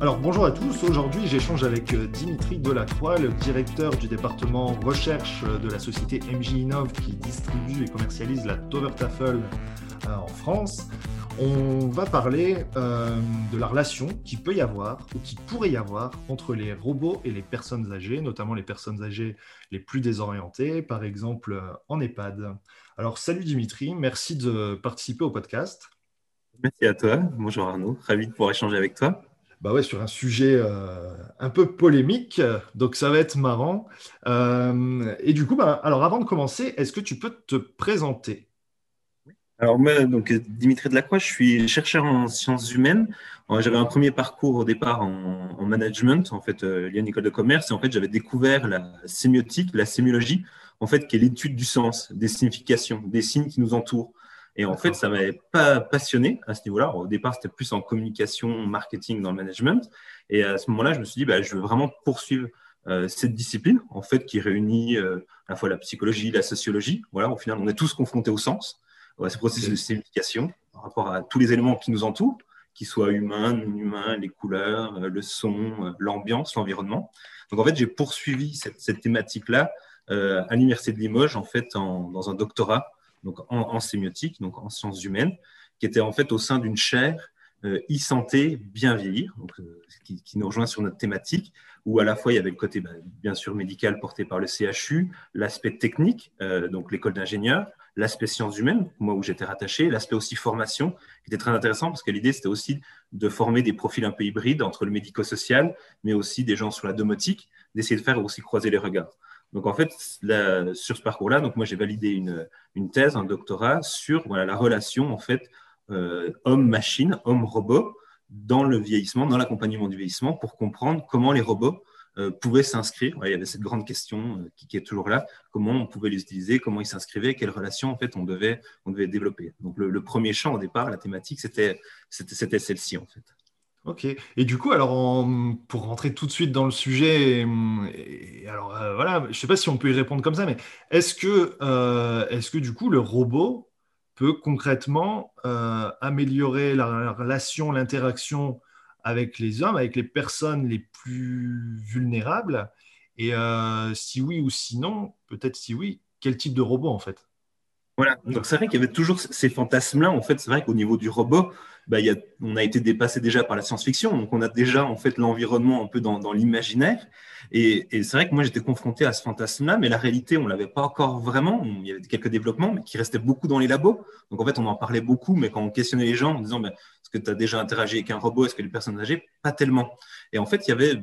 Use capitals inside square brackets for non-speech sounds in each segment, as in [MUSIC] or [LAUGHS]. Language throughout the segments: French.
Alors bonjour à tous, aujourd'hui j'échange avec euh, Dimitri Delacroix, le directeur du département recherche de la société MJ Innov qui distribue et commercialise la Tover Tafel euh, en France. On va parler euh, de la relation qui peut y avoir ou qui pourrait y avoir entre les robots et les personnes âgées, notamment les personnes âgées les plus désorientées, par exemple en EHPAD. Alors salut Dimitri, merci de participer au podcast. Merci à toi, bonjour Arnaud, ravi de pouvoir échanger avec toi bah ouais, sur un sujet euh, un peu polémique, donc ça va être marrant. Euh, et du coup, bah, alors avant de commencer, est-ce que tu peux te présenter? Alors moi, donc Dimitri Delacroix, je suis chercheur en sciences humaines. J'avais un premier parcours au départ en, management, en fait, euh, lié à une école de commerce, et en fait, j'avais découvert la sémiotique, la sémiologie, en fait, qui est l'étude du sens, des significations, des signes qui nous entourent. Et en fait, ça m'avait pas passionné à ce niveau-là. Au départ, c'était plus en communication, marketing, dans le management. Et à ce moment-là, je me suis dit, bah, je veux vraiment poursuivre euh, cette discipline, en fait, qui réunit euh, à la fois la psychologie, la sociologie. Voilà, au final, on est tous confrontés au sens, à ce processus de signification par rapport à tous les éléments qui nous entourent, qu'ils soient humains, non humains, les couleurs, euh, le son, l'ambiance, l'environnement. Donc, en fait, j'ai poursuivi cette, cette thématique-là à l'Université de Limoges, en fait, en, dans un doctorat donc en, sémiotique, donc en sciences humaines, qui était en fait au sein d'une chaire euh, e-santé bien vieillir, euh, qui, nous rejoint sur notre thématique, où à la fois il y avait le côté bah, bien sûr médical porté par le CHU, l'aspect technique, euh, donc l'école d'ingénieurs, l'aspect sciences humaines, moi où j'étais rattaché, l'aspect aussi formation, qui était très intéressant parce que l'idée c'était aussi de former des profils un peu hybrides entre le médico-social, mais aussi des gens sur la domotique, d'essayer de faire aussi croiser les regards. Donc en fait, sur ce parcours-là, j'ai validé une, thèse, un doctorat sur voilà, la relation en fait euh, homme-machine, homme-robot dans le vieillissement, dans l'accompagnement du vieillissement, pour comprendre comment les robots euh, pouvaient s'inscrire. il y avait cette grande question euh, qui, est toujours là comment on pouvait les utiliser, comment ils s'inscrivaient, quelles relations en fait on devait, développer. Donc le, le premier champ au départ, la thématique, c'était celle-ci en fait. Ok. Et du coup, alors pour rentrer tout de suite dans le sujet, alors euh, voilà, je ne sais pas si on peut y répondre comme ça, mais est-ce que, euh, est-ce que du coup le robot peut concrètement euh, améliorer la relation, l'interaction avec les hommes, avec les personnes les plus vulnérables? Et si oui ou sinon, peut-être si oui, quel type de robot en fait? Voilà, donc c'est vrai qu'il y avait toujours ces fantasmes-là. En fait, c'est vrai qu'au niveau du robot, bah, on a été dépassé déjà par la science-fiction, donc on a déjà en fait l'environnement un peu dans, l'imaginaire. Et, c'est vrai que moi j'étais confronté à ce fantasme-là, mais la réalité on l'avait pas encore vraiment. Il y avait quelques développements, mais qui restaient beaucoup dans les labos. Donc en fait on en parlait beaucoup, mais quand on questionnait les gens en disant bah, est-ce que tu as déjà interagi avec un robot, est-ce que les personnes âgées, pas tellement. Et en fait il y avait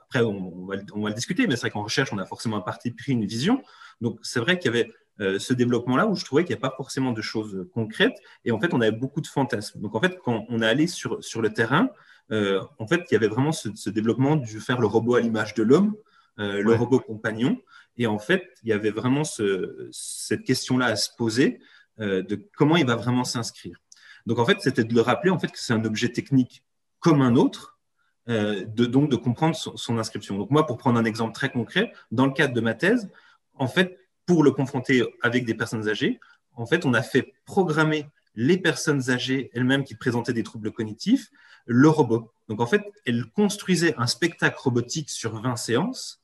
après on, on va, le discuter, mais c'est vrai qu'en recherche on a forcément un parti pris, une vision. Donc c'est vrai qu'il y avait euh, ce développement-là où je trouvais qu'il n'y a pas forcément de choses concrètes et en fait on avait beaucoup de fantasmes. Donc en fait quand on est allé sur, sur le terrain, euh, en fait il y avait vraiment ce, développement du faire le robot à l'image de l'homme, euh, le robot compagnon et en fait il y avait vraiment ce, cette question-là à se poser de comment il va vraiment s'inscrire. Donc en fait c'était de le rappeler en fait que c'est un objet technique comme un autre. de, donc de comprendre son, son inscription. Donc moi, pour prendre un exemple très concret, dans le cadre de ma thèse, en fait, pour le confronter avec des personnes âgées, en fait, on a fait programmer les personnes âgées elles-mêmes qui présentaient des troubles cognitifs, le robot. Donc, en fait, elles construisaient un spectacle robotique sur 20 séances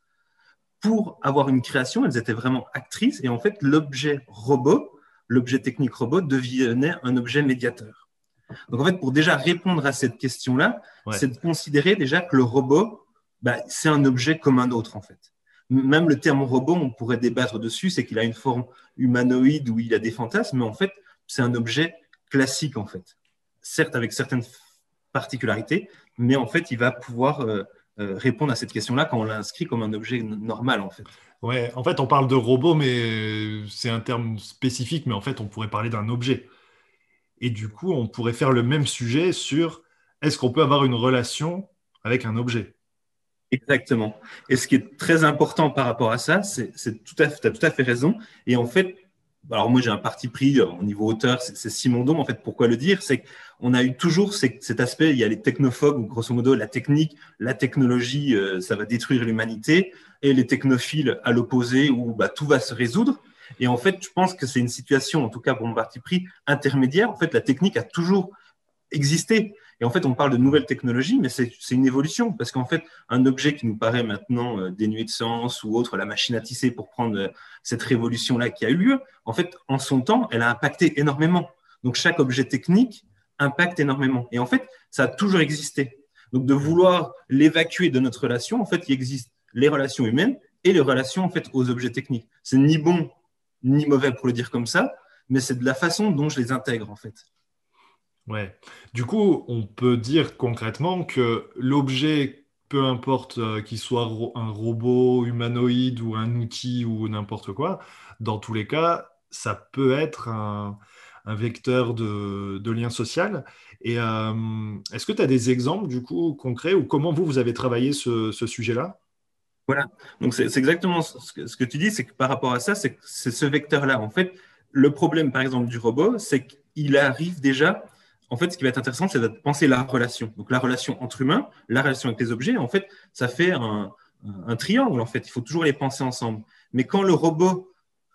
pour avoir une création. Elles étaient vraiment actrices. Et en fait, l'objet robot, l'objet technique robot, devenait un objet médiateur. Donc, en fait, pour déjà répondre à cette question-là, c'est de considérer déjà que le robot, bah, c'est un objet comme un autre, en fait même le terme robot, on pourrait débattre dessus, c'est qu'il a une forme humanoïde où il a des fantasmes, mais en fait, c'est un objet classique, en fait. Certes, avec certaines particularités, mais en fait, il va pouvoir euh, euh, répondre à cette question-là quand on l'inscrit comme un objet normal, en fait. En fait, on parle de robot, mais c'est un terme spécifique, mais en fait, on pourrait parler d'un objet. Et du coup, on pourrait faire le même sujet sur est-ce qu'on peut avoir une relation avec un objet? Exactement. Et ce qui est très important par rapport à ça, c'est tout à fait, as tout à fait raison. Et en fait, alors moi j'ai un parti pris au niveau auteur, c'est Simondon. En fait, pourquoi le dire? C'est qu'on a eu toujours cet aspect, il y a les technophobes, grosso modo la technique, la technologie, euh, ça va détruire l'humanité, et les technophiles à l'opposé, où bah, tout va se résoudre. Et en fait, je pense que c'est une situation, en tout cas pour mon parti pris, intermédiaire. En fait, la technique a toujours existé. Et en fait, on parle de nouvelles technologies, mais c'est une évolution, parce qu'en fait, un objet qui nous paraît maintenant euh, dénué de sens ou autre, la machine à tisser pour prendre euh, cette révolution-là qui a eu lieu, en fait, en son temps, elle a impacté énormément. Donc, chaque objet technique impacte énormément. Et en fait, ça a toujours existé. Donc, de vouloir l'évacuer de notre relation, en fait, il existe les relations humaines et les relations en fait aux objets techniques. C'est ni bon ni mauvais pour le dire comme ça, mais c'est de la façon dont je les intègre en fait. Ouais. Du coup, on peut dire concrètement que l'objet, peu importe euh, qu'il soit un robot humanoïde ou un outil ou n'importe quoi, dans tous les cas, ça peut être un, vecteur de, lien social. Et euh, est-ce que tu as des exemples du coup concrets ou comment vous, vous avez travaillé ce, sujet-là? Voilà, donc c'est exactement ce que, ce que, tu dis, c'est que par rapport à ça, c'est ce vecteur-là. En fait, le problème par exemple du robot, c'est qu'il arrive déjà en fait, ce qui va être intéressant, c'est de penser la relation. Donc, la relation entre humains, la relation avec les objets, en fait, ça fait un, triangle, en fait. Il faut toujours les penser ensemble. Mais quand le robot,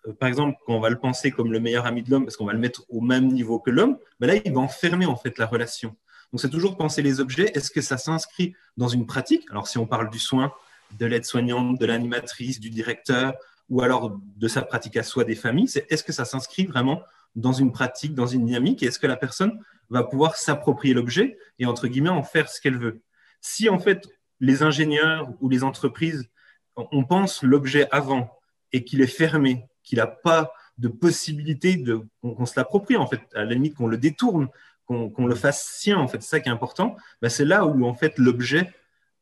euh, par exemple, quand on va le penser comme le meilleur ami de l'homme, parce qu'on va le mettre au même niveau que l'homme, ben là, il va enfermer, en fait, la relation. Donc, c'est toujours penser les objets. Est-ce que ça s'inscrit dans une pratique? Alors, si on parle du soin, de l'aide-soignante, de l'animatrice, du directeur, ou alors de sa pratique à soi des familles, c'est est-ce que ça s'inscrit vraiment dans une pratique, dans une dynamique, et est-ce que la personne va pouvoir s'approprier l'objet et, entre guillemets, en faire ce qu'elle veut. Si, en fait, les ingénieurs ou les entreprises, on pense l'objet avant et qu'il est fermé, qu'il n'a pas de possibilité de, qu'on, se l'approprie, en fait, à la limite qu'on le détourne, qu'on, le fasse sien, en fait, c'est ça qui est important, bah, c'est là où, en fait, l'objet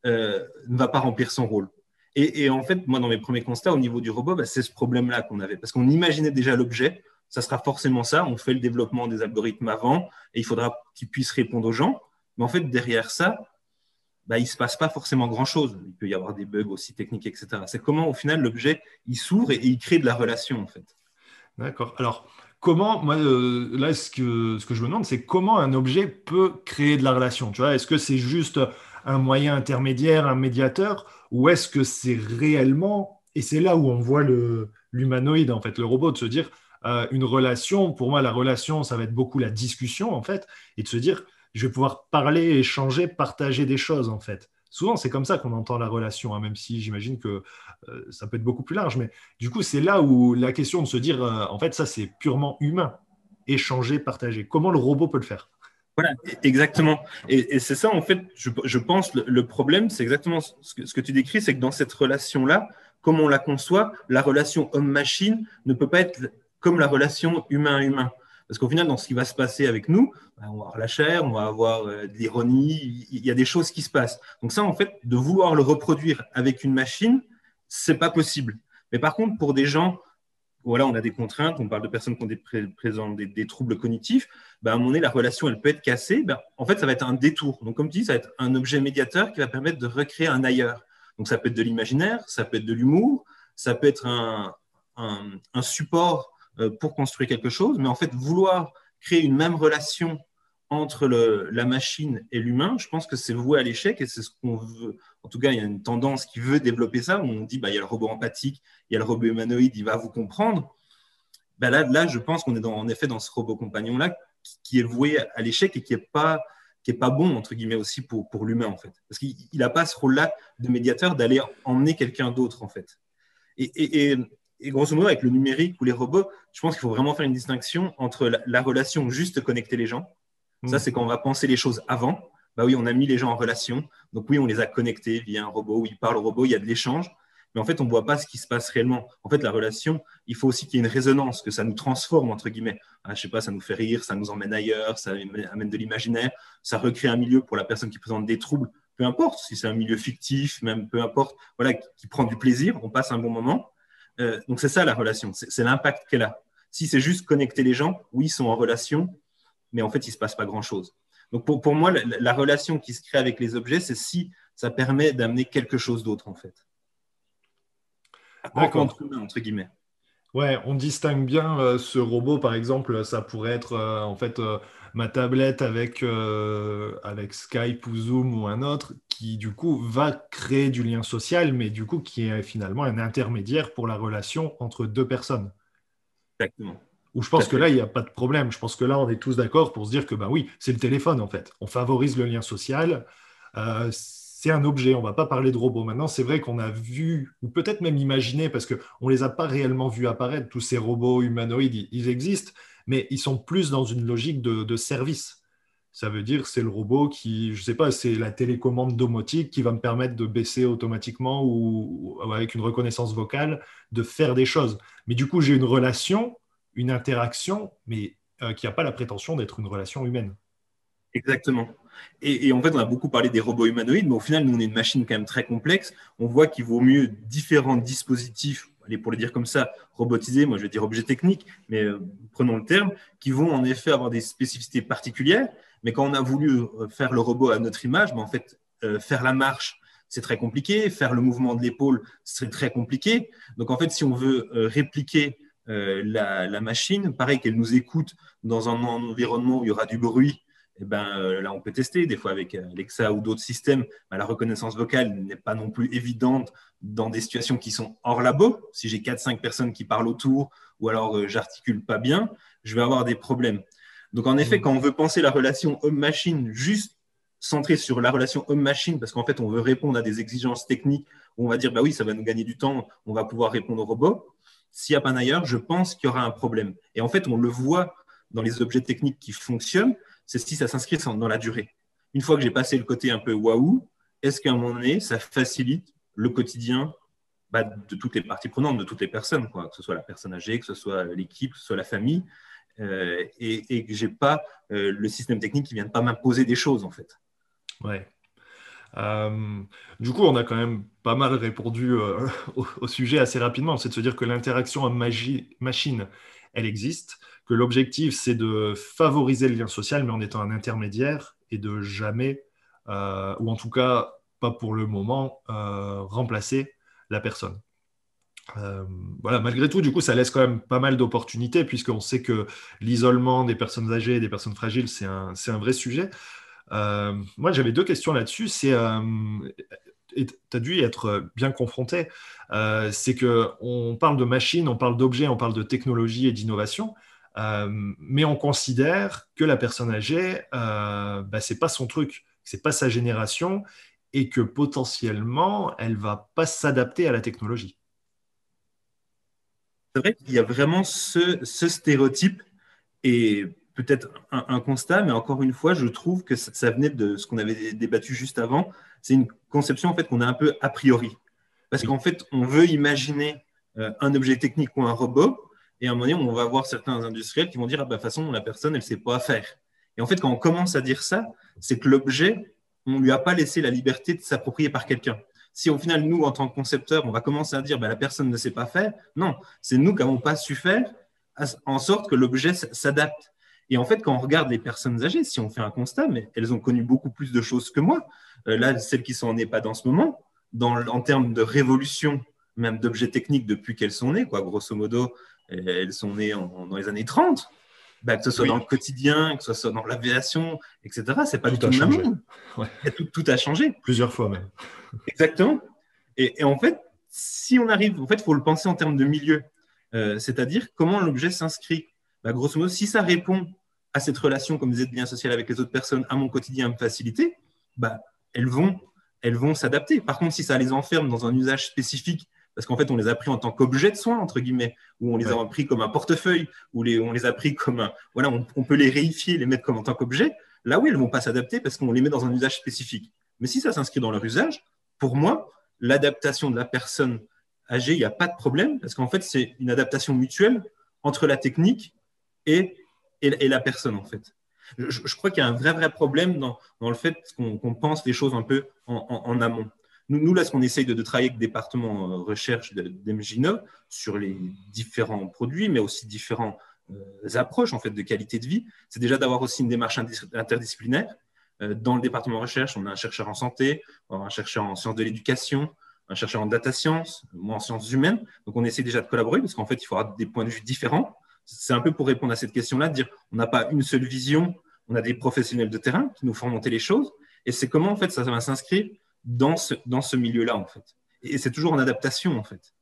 euh, ne va pas remplir son rôle. Et, en fait, moi, dans mes premiers constats au niveau du robot, bah, c'est ce problème-là qu'on avait, parce qu'on imaginait déjà l'objet, ça sera forcément ça. On fait le développement des algorithmes avant et il faudra qu'ils puissent répondre aux gens. Mais en fait, derrière ça, bah, il ne se passe pas forcément grand-chose. Il peut y avoir des bugs aussi techniques, etc. C'est comment, au final, l'objet, il s'ouvre et, il crée de la relation, en fait. D'accord. Alors, comment, moi, euh, là, ce que, ce que je me demande, c'est comment un objet peut créer de la relation. Tu vois, est-ce que c'est juste un moyen intermédiaire, un médiateur, ou est-ce que c'est réellement, et c'est là où on voit l'humanoïde, en fait, le robot, de se dire, euh, une relation, pour moi, la relation, ça va être beaucoup la discussion, en fait, et de se dire, je vais pouvoir parler, échanger, partager des choses, en fait. Souvent, c'est comme ça qu'on entend la relation, hein, même si j'imagine que euh, ça peut être beaucoup plus large. Mais du coup, c'est là où la question de se dire, euh, en fait, ça, c'est purement humain. Échanger, partager. Comment le robot peut le faire? Voilà, exactement. Et, c'est ça, en fait, je, pense, le, problème, c'est exactement ce que, ce que, tu décris, c'est que dans cette relation-là, comme on la conçoit, la relation homme-machine ne peut pas être comme la relation humain-humain. Parce qu'au final, dans ce qui va se passer avec nous, ben, on va avoir la chair, on va avoir euh, de l'ironie, il y a des choses qui se passent. Donc ça, en fait, de vouloir le reproduire avec une machine, c'est pas possible. Mais par contre, pour des gens, voilà, on a des contraintes, on parle de personnes qui ont des, troubles cognitifs, ben, à un moment donné, la relation, elle peut être cassée. Ben, en fait, ça va être un détour. Donc, comme tu dis, ça va être un objet médiateur qui va permettre de recréer un ailleurs. Donc, ça peut être de l'imaginaire, ça peut être de l'humour, ça peut être un, support pour construire quelque chose, mais en fait, vouloir créer une même relation entre la machine et l'humain, je pense que c'est voué à l'échec et c'est ce qu'on veut. En tout cas, il y a une tendance qui veut développer ça, où on dit bah, il y a le robot empathique, il y a le robot humanoïde, il va vous comprendre. Bah, là, là, je pense qu'on est en effet dans ce robot compagnon-là qui, est voué à l'échec et qui n'est pas, qui est pas bon, entre guillemets, aussi pour, pour l'humain, en fait. Parce qu'il n'a pas ce rôle-là de médiateur d'aller emmener quelqu'un d'autre, en fait. Et grosso modo, avec le numérique ou les robots, je pense qu'il faut vraiment faire une distinction entre la, relation juste connecter les gens. Ça, mm. c'est quand on va penser les choses avant. Bah oui, on a mis les gens en relation. Donc oui, on les a connectés via un robot où ils parlent au robot, il y a de l'échange. Mais en fait, on ne voit pas ce qui se passe réellement. En fait, la relation, il faut aussi qu'il y ait une résonance, que ça nous transforme, entre guillemets. Ah, je sais pas, ça nous fait rire, ça nous emmène ailleurs, ça amène de l'imaginaire, ça recrée un milieu pour la personne qui présente des troubles, peu importe si c'est un milieu fictif, même peu importe, voilà, qui prend du plaisir, on passe un bon moment. Euh, donc c'est ça la relation, c'est l'impact qu'elle a. Si c'est juste connecter les gens, oui, ils sont en relation, mais en fait, il ne se passe pas grand-chose. Donc pour, pour moi, la, relation qui se crée avec les objets, c'est si ça permet d'amener quelque chose d'autre en fait. Entre entre guillemets. Ouais, on distingue bien euh, ce robot, par exemple, ça pourrait être euh, en fait euh, ma tablette avec, avec Skype ou Zoom ou un autre qui du coup va créer du lien social, mais du coup qui est finalement un intermédiaire pour la relation entre deux personnes. Exactement. Où je pense que là, il n'y a pas de problème. Je pense que là, on est tous d'accord pour se dire que, ben oui, c'est le téléphone, en fait. On favorise le lien social. Euh, c'est un objet, on ne va pas parler de robots. Maintenant, c'est vrai qu'on a vu, ou peut-être même imaginé, parce qu'on ne les a pas réellement vus apparaître, tous ces robots humanoïdes, ils, existent, mais ils sont plus dans une logique de, service. Ça veut dire c'est le robot qui, je ne sais pas, c'est la télécommande domotique qui va me permettre de baisser automatiquement ou, avec une reconnaissance vocale, de faire des choses. Mais du coup, j'ai une relation une interaction, mais euh, qui n'a pas la prétention d'être une relation humaine. Exactement. Et, en fait, on a beaucoup parlé des robots humanoïdes, mais au final, nous, on est une machine quand même très complexe. On voit qu'il vaut mieux différents dispositifs, allez, pour le dire comme ça, robotisés, moi je vais dire objets techniques, mais euh, prenons le terme, qui vont en effet avoir des spécificités particulières. Mais quand on a voulu euh, faire le robot à notre image, ben, en fait, faire la marche, c'est très compliqué. Faire le mouvement de l'épaule, c'est très compliqué. Donc, en fait, si on veut répliquer euh, la, machine, pareil qu'elle nous écoute dans un environnement où il y aura du bruit, eh ben, euh, là, on peut tester. Des fois, avec Alexa ou d'autres systèmes, ben, la reconnaissance vocale n'est pas non plus évidente dans des situations qui sont hors labo. Si j'ai 4-5 personnes qui parlent autour ou alors euh, j'articule pas bien, je vais avoir des problèmes. Donc, en effet, mmh. quand on veut penser la relation homme-machine juste centrée sur la relation homme-machine, parce qu'en fait, on veut répondre à des exigences techniques où on va dire, bah oui, ça va nous gagner du temps, on va pouvoir répondre au robot s'il n'y a pas d'ailleurs, je pense qu'il y aura un problème. Et en fait, on le voit dans les objets techniques qui fonctionnent, c'est si ça s'inscrit dans la durée. Une fois que j'ai passé le côté un peu waouh, est-ce qu'à un moment donné, ça facilite le quotidien bah, de toutes les parties prenantes, de toutes les personnes, quoi, que ce soit la personne âgée, que ce soit l'équipe, que ce soit la famille, euh, et, que je n'ai pas euh, le système technique qui ne vient pas m'imposer des choses, en fait. Ouais. Euh, du coup, on a quand même pas mal répondu [LAUGHS] au, sujet assez rapidement. C'est de se dire que l'interaction machine, elle existe, que l'objectif, c'est de favoriser le lien social, mais en étant un intermédiaire et de jamais, euh, ou en tout cas pas pour le moment, remplacer la personne. voilà, malgré tout, du coup, ça laisse quand même pas mal d'opportunités, puisqu'on sait que l'isolement des personnes âgées des personnes fragiles, c'est un, vrai sujet. Euh, moi, j'avais deux questions là-dessus. Euh, as dû y être bien confronté, euh, c'est qu'on parle de machines, on parle d'objets, on parle de technologie et d'innovation, mais on considère que la personne âgée, bah, ce n'est pas son truc, ce n'est pas sa génération, et que potentiellement, elle va pas s'adapter à la technologie. C'est vrai qu'il y a vraiment ce, ce stéréotype, et peut-être un, constat, mais encore une fois, je trouve que ça, venait de ce qu'on avait débattu juste avant. C'est une conception en fait qu'on a un peu a priori, parce qu'en fait, on veut imaginer euh, un objet technique ou un robot, et à un moment donné, on va voir certains industriels qui vont dire ah bah, de toute façon, la personne, elle ne sait pas faire. Et en fait, quand on commence à dire ça, c'est que l'objet, on ne lui a pas laissé la liberté de s'approprier par quelqu'un. Si au final, nous, en tant que concepteurs, on va commencer à dire bah, la personne ne sait pas faire, non, c'est nous qui n'avons pas su faire en sorte que l'objet s'adapte. Et en fait, quand on regarde les personnes âgées, si on fait un constat, mais elles ont connu beaucoup plus de choses que moi. Euh, là, celles qui sont en EHPAD en ce moment, dans, en termes de révolution, même d'objets techniques depuis qu'elles sont nées, quoi, grosso modo, elles sont nées dans les années 30. Bah, que ce soit dans le quotidien, que ce soit dans l'aviation, etc. C'est pas tout du tout le même Tout, a changé. Plusieurs fois même. Exactement. Et, en fait, si on arrive, en fait, il faut le penser en termes de milieu. Euh, c'est-à-dire comment l'objet s'inscrit bah, grosso modo, si ça répond à cette relation, comme disait, de lien social avec les autres personnes, à mon quotidien, à me faciliter, bah, elles vont elles vont s'adapter. Par contre, si ça les enferme dans un usage spécifique, parce qu'en fait, on les a pris en tant qu'objet de soins, entre guillemets, ou on les a pris comme un portefeuille, ou les, on les a pris comme un. Voilà, on, peut les réifier, les mettre comme en tant qu'objet. Là, oui, elles ne vont pas s'adapter parce qu'on les met dans un usage spécifique. Mais si ça s'inscrit dans leur usage, pour moi, l'adaptation de la personne âgée, il n'y a pas de problème, parce qu'en fait, c'est une adaptation mutuelle entre la technique et, la personne, en fait. Je, crois qu'il y a un vrai, vrai problème dans, le fait qu'on pense les choses un peu en, amont. Nous, là, ce qu'on essaye de, travailler avec le département euh, recherche d'Emgino sur les différents produits, mais aussi différentes euh, approches en fait, de qualité de vie, c'est déjà d'avoir aussi une démarche interdisciplinaire. Euh, dans le département recherche, on a un chercheur en santé, un chercheur en sciences de l'éducation, un chercheur en data science, moi en sciences humaines. Donc, on essaie déjà de collaborer parce qu'en fait, il faudra des points de vue différents. C'est un peu pour répondre à cette question-là, de dire on n'a pas une seule vision, on a des professionnels de terrain qui nous font monter les choses. Et c'est comment, en fait, ça va s'inscrire dans ce, dans ce milieu-là, en fait. Et c'est toujours en adaptation, en fait.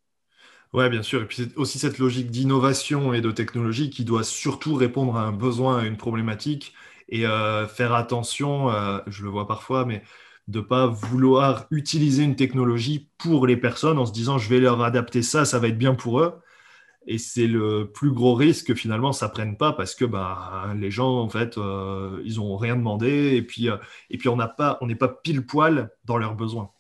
Oui, bien sûr. Et puis c'est aussi cette logique d'innovation et de technologie qui doit surtout répondre à un besoin, à une problématique et euh, faire attention, euh, je le vois parfois, mais de ne pas vouloir utiliser une technologie pour les personnes en se disant je vais leur adapter ça, ça va être bien pour eux. Et c'est le plus gros risque que finalement ça prenne pas parce que bah, les gens en fait euh, ils ont rien demandé et puis et puis on n'a pas n'est pas pile poil dans leurs besoins.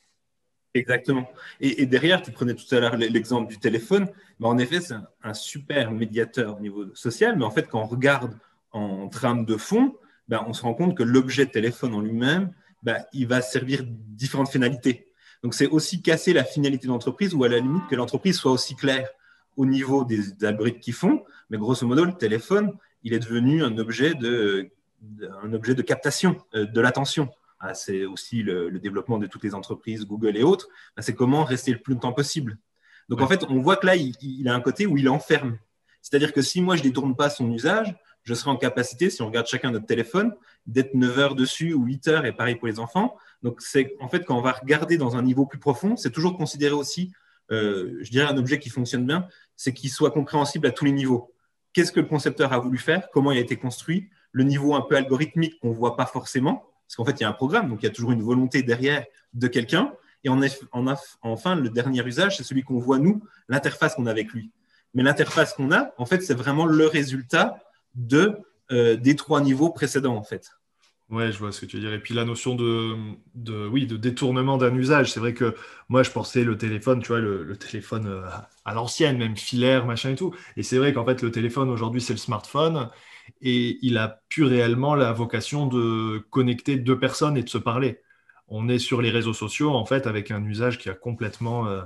Exactement. Et, derrière, tu prenais tout à l'heure l'exemple du téléphone. Mais en effet, c'est un, super médiateur au niveau social. Mais en fait, quand on regarde en trame de fond, ben, on se rend compte que l'objet téléphone en lui-même, ben, il va servir différentes finalités. Donc, c'est aussi casser la finalité de l'entreprise ou à la limite que l'entreprise soit aussi claire au niveau des, algorithmes qu'ils font. Mais grosso modo, le téléphone, il est devenu un objet de, un objet de captation euh, de l'attention. Ah, c'est aussi le, développement de toutes les entreprises, Google et autres, ben, c'est comment rester le plus longtemps possible. Donc en fait, on voit que là, il, a un côté où il enferme. C'est-à-dire que si moi, je ne détourne pas son usage, je serai en capacité, si on regarde chacun notre téléphone, d'être 9 heures dessus ou 8 heures, et pareil pour les enfants. Donc c'est en fait, quand on va regarder dans un niveau plus profond, c'est toujours considéré aussi, euh, je dirais, un objet qui fonctionne bien, c'est qu'il soit compréhensible à tous les niveaux. Qu'est-ce que le concepteur a voulu faire? Comment il a été construit? Le niveau un peu algorithmique qu'on ne voit pas forcément parce qu'en fait, il y a un programme, donc il y a toujours une volonté derrière de quelqu'un. Et en, enfin, le dernier usage, c'est celui qu'on voit nous, l'interface qu'on a avec lui. Mais l'interface qu'on a, en fait, c'est vraiment le résultat de, euh, des trois niveaux précédents, en fait. Ouais, je vois ce que tu veux dire. Et puis la notion de, oui, de détournement d'un usage. C'est vrai que moi, je pensais le téléphone, tu vois, le, téléphone euh, à l'ancienne, même filaire, machin et tout. Et c'est vrai qu'en fait, le téléphone aujourd'hui, c'est le smartphone et il a plus réellement la vocation de connecter deux personnes et de se parler. On est sur les réseaux sociaux, en fait, avec un usage qui a complètement, euh,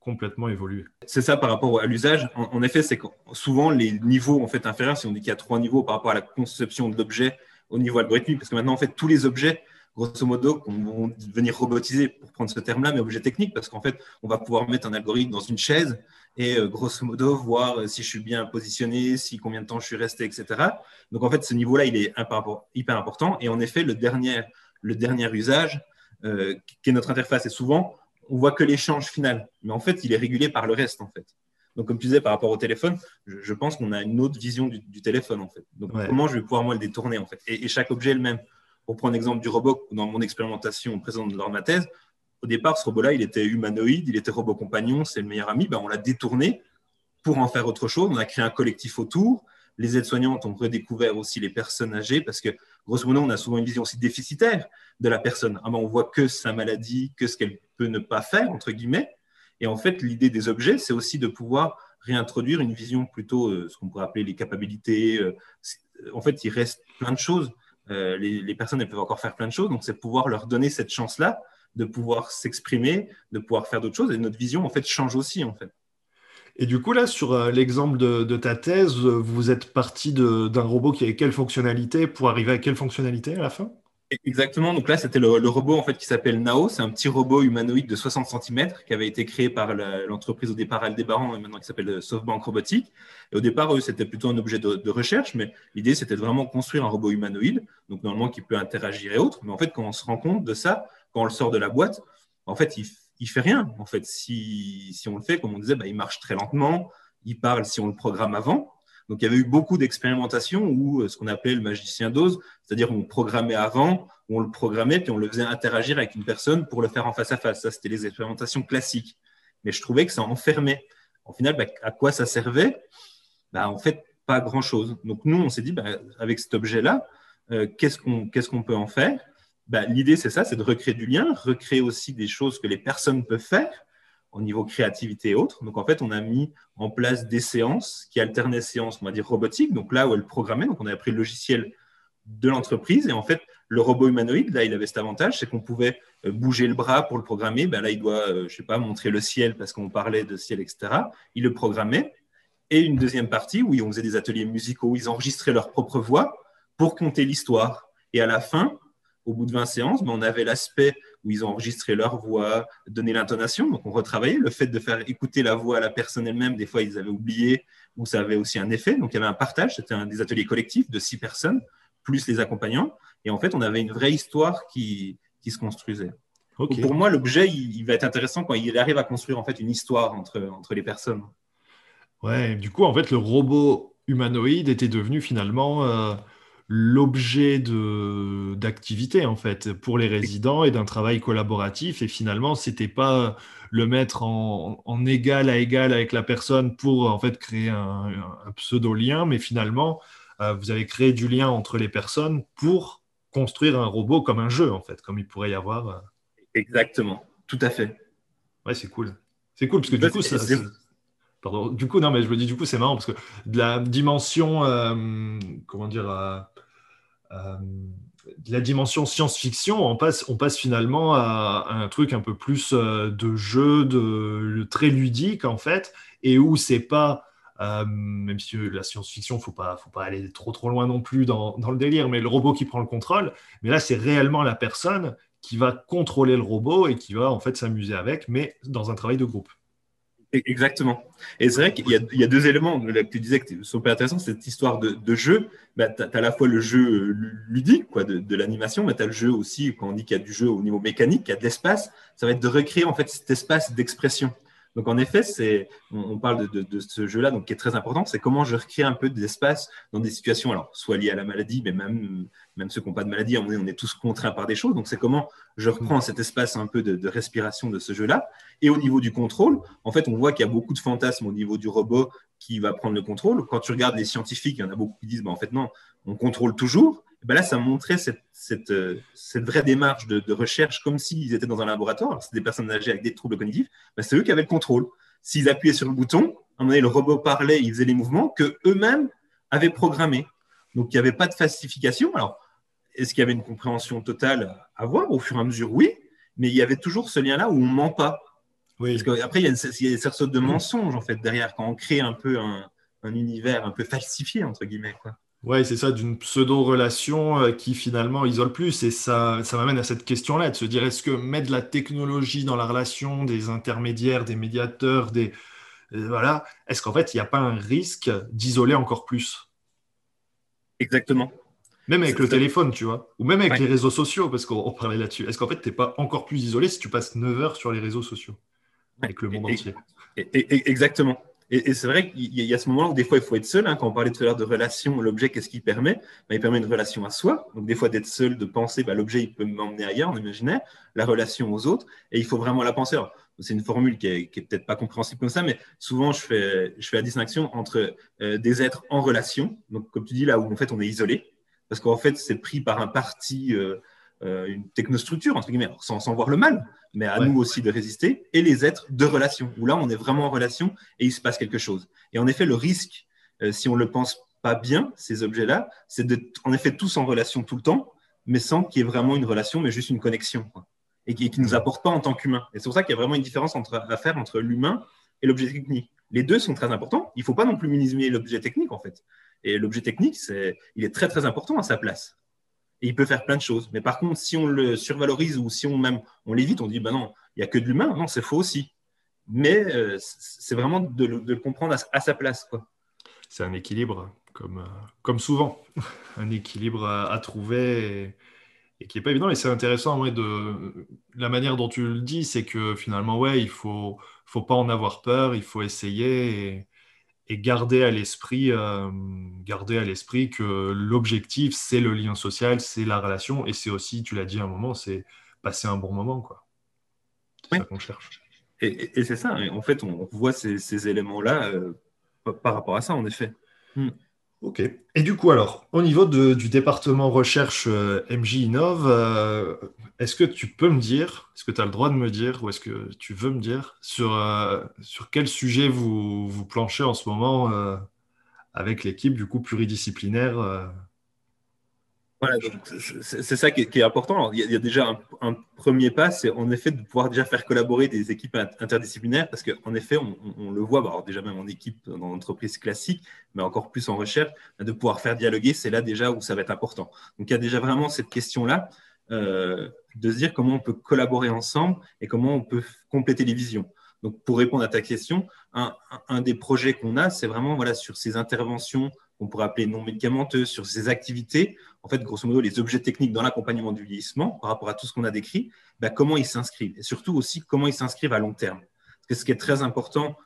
complètement évolué. C'est ça par rapport à l'usage. En, effet, c'est souvent les niveaux en fait, inférieurs, si on dit qu'il y a trois niveaux par rapport à la conception de l'objet au niveau algorithmique, parce que maintenant, en fait, tous les objets, grosso modo, vont devenir robotisés, pour prendre ce terme-là, mais objets techniques, parce qu'en fait, on va pouvoir mettre un algorithme dans une chaise et euh, grosso modo voir euh, si je suis bien positionné, si combien de temps je suis resté, etc. Donc en fait, ce niveau-là, il est hyper important. Et en effet, le dernier, le dernier usage, euh, qui est notre interface, et souvent, on voit que l'échange final, mais en fait, il est régulé par le reste, en fait. Donc, comme tu disais, par rapport au téléphone, je, pense qu'on a une autre vision du, téléphone, en fait. Donc, comment je vais pouvoir, moi, le détourner, en fait? Et, chaque objet est le même. Pour prendre l'exemple du robot, dans mon expérimentation présente lors de ma thèse, au départ, ce robot-là, il était humanoïde, il était robot compagnon, c'est le meilleur ami. Ben, on l'a détourné pour en faire autre chose. On a créé un collectif autour. Les aides-soignantes ont redécouvert aussi les personnes âgées parce que, grosso modo, on a souvent une vision aussi déficitaire de la personne. Ah ben, on voit que sa maladie, que ce qu'elle peut ne pas faire, entre guillemets. Et en fait, l'idée des objets, c'est aussi de pouvoir réintroduire une vision plutôt, euh, ce qu'on pourrait appeler les capacités. Euh, en fait, il reste plein de choses. Euh, les, personnes, elles peuvent encore faire plein de choses. Donc, c'est pouvoir leur donner cette chance-là de pouvoir s'exprimer, de pouvoir faire d'autres choses. Et notre vision, en fait, change aussi. Et du coup, là, sur euh, l'exemple de, ta thèse, vous êtes parti d'un robot qui avait quelle fonctionnalité pour arriver à quelle fonctionnalité à la fin? Exactement. Donc là, c'était le, robot en fait qui s'appelle Nao. C'est un petit robot humanoïde de 60 cm qui avait été créé par l'entreprise au départ Aldebaran et maintenant qui s'appelle SoftBank Robotics. Et au départ, c'était plutôt un objet de, recherche, mais l'idée, c'était vraiment construire un robot humanoïde, donc normalement qui peut interagir et autres. Mais en fait, quand on se rend compte de ça, quand on le sort de la boîte, en fait, il, il fait rien. En fait, si, si, on le fait, comme on disait, bah, il marche très lentement. Il parle si on le programme avant. Donc, il y avait eu beaucoup d'expérimentations où euh, ce qu'on appelait le magicien d'ose, c'est-à-dire on programmait avant, on le programmait, puis on le faisait interagir avec une personne pour le faire en face à face. Ça, c'était les expérimentations classiques. Mais je trouvais que ça enfermait. En final, bah, à quoi ça servait? Bah, En fait, pas grand-chose. Donc, nous, on s'est dit, bah, avec cet objet-là, euh, qu'est-ce qu'on peut en faire? L'idée, c'est ça, c'est de recréer du lien, recréer aussi des choses que les personnes peuvent faire au niveau créativité et autres. Donc, en fait, on a mis en place des séances qui alternaient séances, on va dire, robotiques, donc là où elle programmait. Donc, on a pris le logiciel de l'entreprise et en fait, le robot humanoïde, là, il avait cet avantage, c'est qu'on pouvait euh, bouger le bras pour le programmer. Ben là, il doit, euh, je sais pas, montrer le ciel parce qu'on parlait de ciel, etc. Il le programmait. Et une deuxième partie où on faisait des ateliers musicaux où ils enregistraient leur propre voix pour compter l'histoire. Et à la fin, au bout de 20 séances, ben, on avait l'aspect où ils ont enregistré leur voix, donné l'intonation. Donc, on retravaillait. Le fait de faire écouter la voix à la personne elle-même, des fois, ils avaient oublié ou ça avait aussi un effet. Donc, il y avait un partage. C'était un des ateliers collectifs de six personnes, plus les accompagnants. Et en fait, on avait une vraie histoire qui, qui se construisait. pour moi, l'objet, il, va être intéressant quand il arrive à construire en fait une histoire entre, entre les personnes. Ouais, du coup, en fait, le robot humanoïde était devenu finalement euh, l'objet d'activité en fait pour les résidents et d'un travail collaboratif. Et finalement, c'était pas le mettre en, égal à égal avec la personne pour en fait créer un, pseudo lien, mais finalement, euh, vous avez créé du lien entre les personnes pour construire un robot comme un jeu en fait, comme il pourrait y avoir. Euh. Exactement, tout à fait. Ouais, c'est cool. C'est cool parce que du coup, ça, Du coup, non, mais je me dis, du coup, c'est marrant parce que de la dimension, euh, comment dire, euh, de la dimension science-fiction, on passe, on passe finalement à, un truc un peu plus euh, de jeu, de, très ludique en fait, et où c'est pas, euh, même si la science-fiction, faut pas, faut pas aller trop trop loin non plus dans, dans, le délire, mais le robot qui prend le contrôle, mais là c'est réellement la personne qui va contrôler le robot et qui va en fait s'amuser avec, mais dans un travail de groupe. Exactement. Et c'est vrai qu'il y, a deux éléments que tu disais qui sont intéressants, cette histoire de, jeu. Bah, tu à la fois le jeu ludique quoi, de, l'animation, mais tu as le jeu aussi, quand on dit qu'il y a du jeu au niveau mécanique, qu'il y a de l'espace, ça va être de recréer en fait cet espace d'expression. Donc en effet, c'est, on, parle de, ce jeu-là, donc qui est très important, c'est comment je recrée un peu d'espace dans des situations, alors soit liées à la maladie, mais même, même ceux qui n'ont pas de maladie, on est, on est tous contraints par des choses. Donc c'est comment je reprends cet espace un peu de, respiration de ce jeu-là. Et au niveau du contrôle, en fait, on voit qu'il y a beaucoup de fantasmes au niveau du robot qui va prendre le contrôle. Quand tu regardes les scientifiques, il y en a beaucoup qui disent, bah, en fait non, on contrôle toujours. Ben là, ça montrait cette, cette, euh, cette vraie démarche de, recherche comme s'ils étaient dans un laboratoire. C'est des personnes âgées avec des troubles cognitifs. Ben, c'est eux qui avaient le contrôle. S'ils appuyaient sur le bouton, à un moment donné, le robot parlait, il faisait les mouvements que eux-mêmes avaient programmés. Donc, il n'y avait pas de falsification. Alors, est-ce qu'il y avait une compréhension totale à voir Au fur et à mesure, oui. Mais il y avait toujours ce lien-là où on ne ment pas. Oui. Parce qu'après, il y a une, une sorte de mensonge, en fait, derrière, quand on crée un peu un, un univers un peu falsifié, entre guillemets. Quoi. Ouais, c'est ça, d'une pseudo-relation euh, qui finalement isole plus. Et ça, ça m'amène à cette question-là, de se dire, est-ce que mettre de la technologie dans la relation, des intermédiaires, des médiateurs, des... Euh, voilà, est-ce qu'en fait, il n'y a pas un risque d'isoler encore plus? Exactement. Même avec le téléphone, tu vois, ou même avec les réseaux sociaux, parce qu'on parlait là-dessus. Est-ce qu'en fait, tu n'es pas encore plus isolé si tu passes 9 heures sur les réseaux sociaux? Avec le monde entier Exactement. Et, c'est vrai qu'il y, a ce moment où des fois il faut être seul. Hein, quand on parlait tout à l'heure de relation, l'objet, qu'est-ce qu'il permet? Ben, Il permet une relation à soi. Donc des fois d'être seul, de penser, ben, l'objet il peut m'emmener ailleurs, en imaginaire, la relation aux autres, et il faut vraiment la penser. C'est une formule qui est, peut-être pas compréhensible comme ça, mais souvent je fais, je fais la distinction entre euh, des êtres en relation, donc comme tu dis là où en fait on est isolé, parce qu'en fait c'est pris par un parti, euh, une technostructure entre guillemets, sans, sans voir le mal, mais à nous aussi de résister, et les êtres de relation, où là, on est vraiment en relation et il se passe quelque chose. Et en effet, le risque, euh, si on ne le pense pas bien, ces objets-là, c'est d'être en effet tous en relation tout le temps, mais sans qu'il y ait vraiment une relation, mais juste une connexion, et qui ne nous apporte pas en tant qu'humain. Et c'est pour ça qu'il y a vraiment une différence entre, à faire entre l'humain et l'objet technique. Les deux sont très importants. Il ne faut pas non plus minimiser l'objet technique, en fait. Et l'objet technique, c'est, il est très, très important à sa place il peut faire plein de choses. Mais par contre, si on le survalorise ou si on même on l'évite, on dit ben non, il n'y a que de l'humain. Non, c'est faux aussi. Mais euh, c'est vraiment de, le comprendre à, sa place. C'est un équilibre, comme, euh, comme souvent. [LAUGHS] un équilibre à, trouver et, qui n'est pas évident. Et c'est intéressant ouais, de la manière dont tu le dis, c'est que finalement, ouais, il faut, faut pas en avoir peur, il faut essayer. Et et garder à l'esprit euh, garder à l'esprit que l'objectif c'est le lien social c'est la relation et c'est aussi tu l'as dit à un moment c'est passer un bon moment quoi. C'est ça qu'on cherche. Et, c'est ça en fait on voit ces, éléments là euh, par rapport à ça en effet. Hmm. Ok. Et du coup, alors, au niveau du département recherche euh, MJ Innov, euh, est-ce que tu peux me dire, est-ce que tu as le droit de me dire, ou est-ce que tu veux me dire, sur, euh, sur quel sujet vous, vous planchez en ce moment avec l'équipe du coup pluridisciplinaire c'est ça qui est, important. il, y a, déjà un, premier pas, c'est en effet de pouvoir déjà faire collaborer des équipes interdisciplinaires, parce qu'en effet, on, le voit, bah, déjà même en équipe dans l'entreprise classique, mais encore plus en recherche, de pouvoir faire dialoguer, c'est là déjà où ça va être important. Donc il y a déjà vraiment cette question-là. de se dire comment on peut collaborer ensemble et comment on peut compléter les visions. Donc, pour répondre à ta question, un, des projets qu'on a, c'est vraiment voilà, sur ces interventions qu'on pourrait appeler non médicamenteuses, sur ces activités, en fait, grosso modo, les objets techniques dans l'accompagnement du vieillissement, par rapport à tout ce qu'on a décrit, bah, comment ils s'inscrivent et surtout aussi comment ils s'inscrivent à long terme. Parce que ce qui est très important,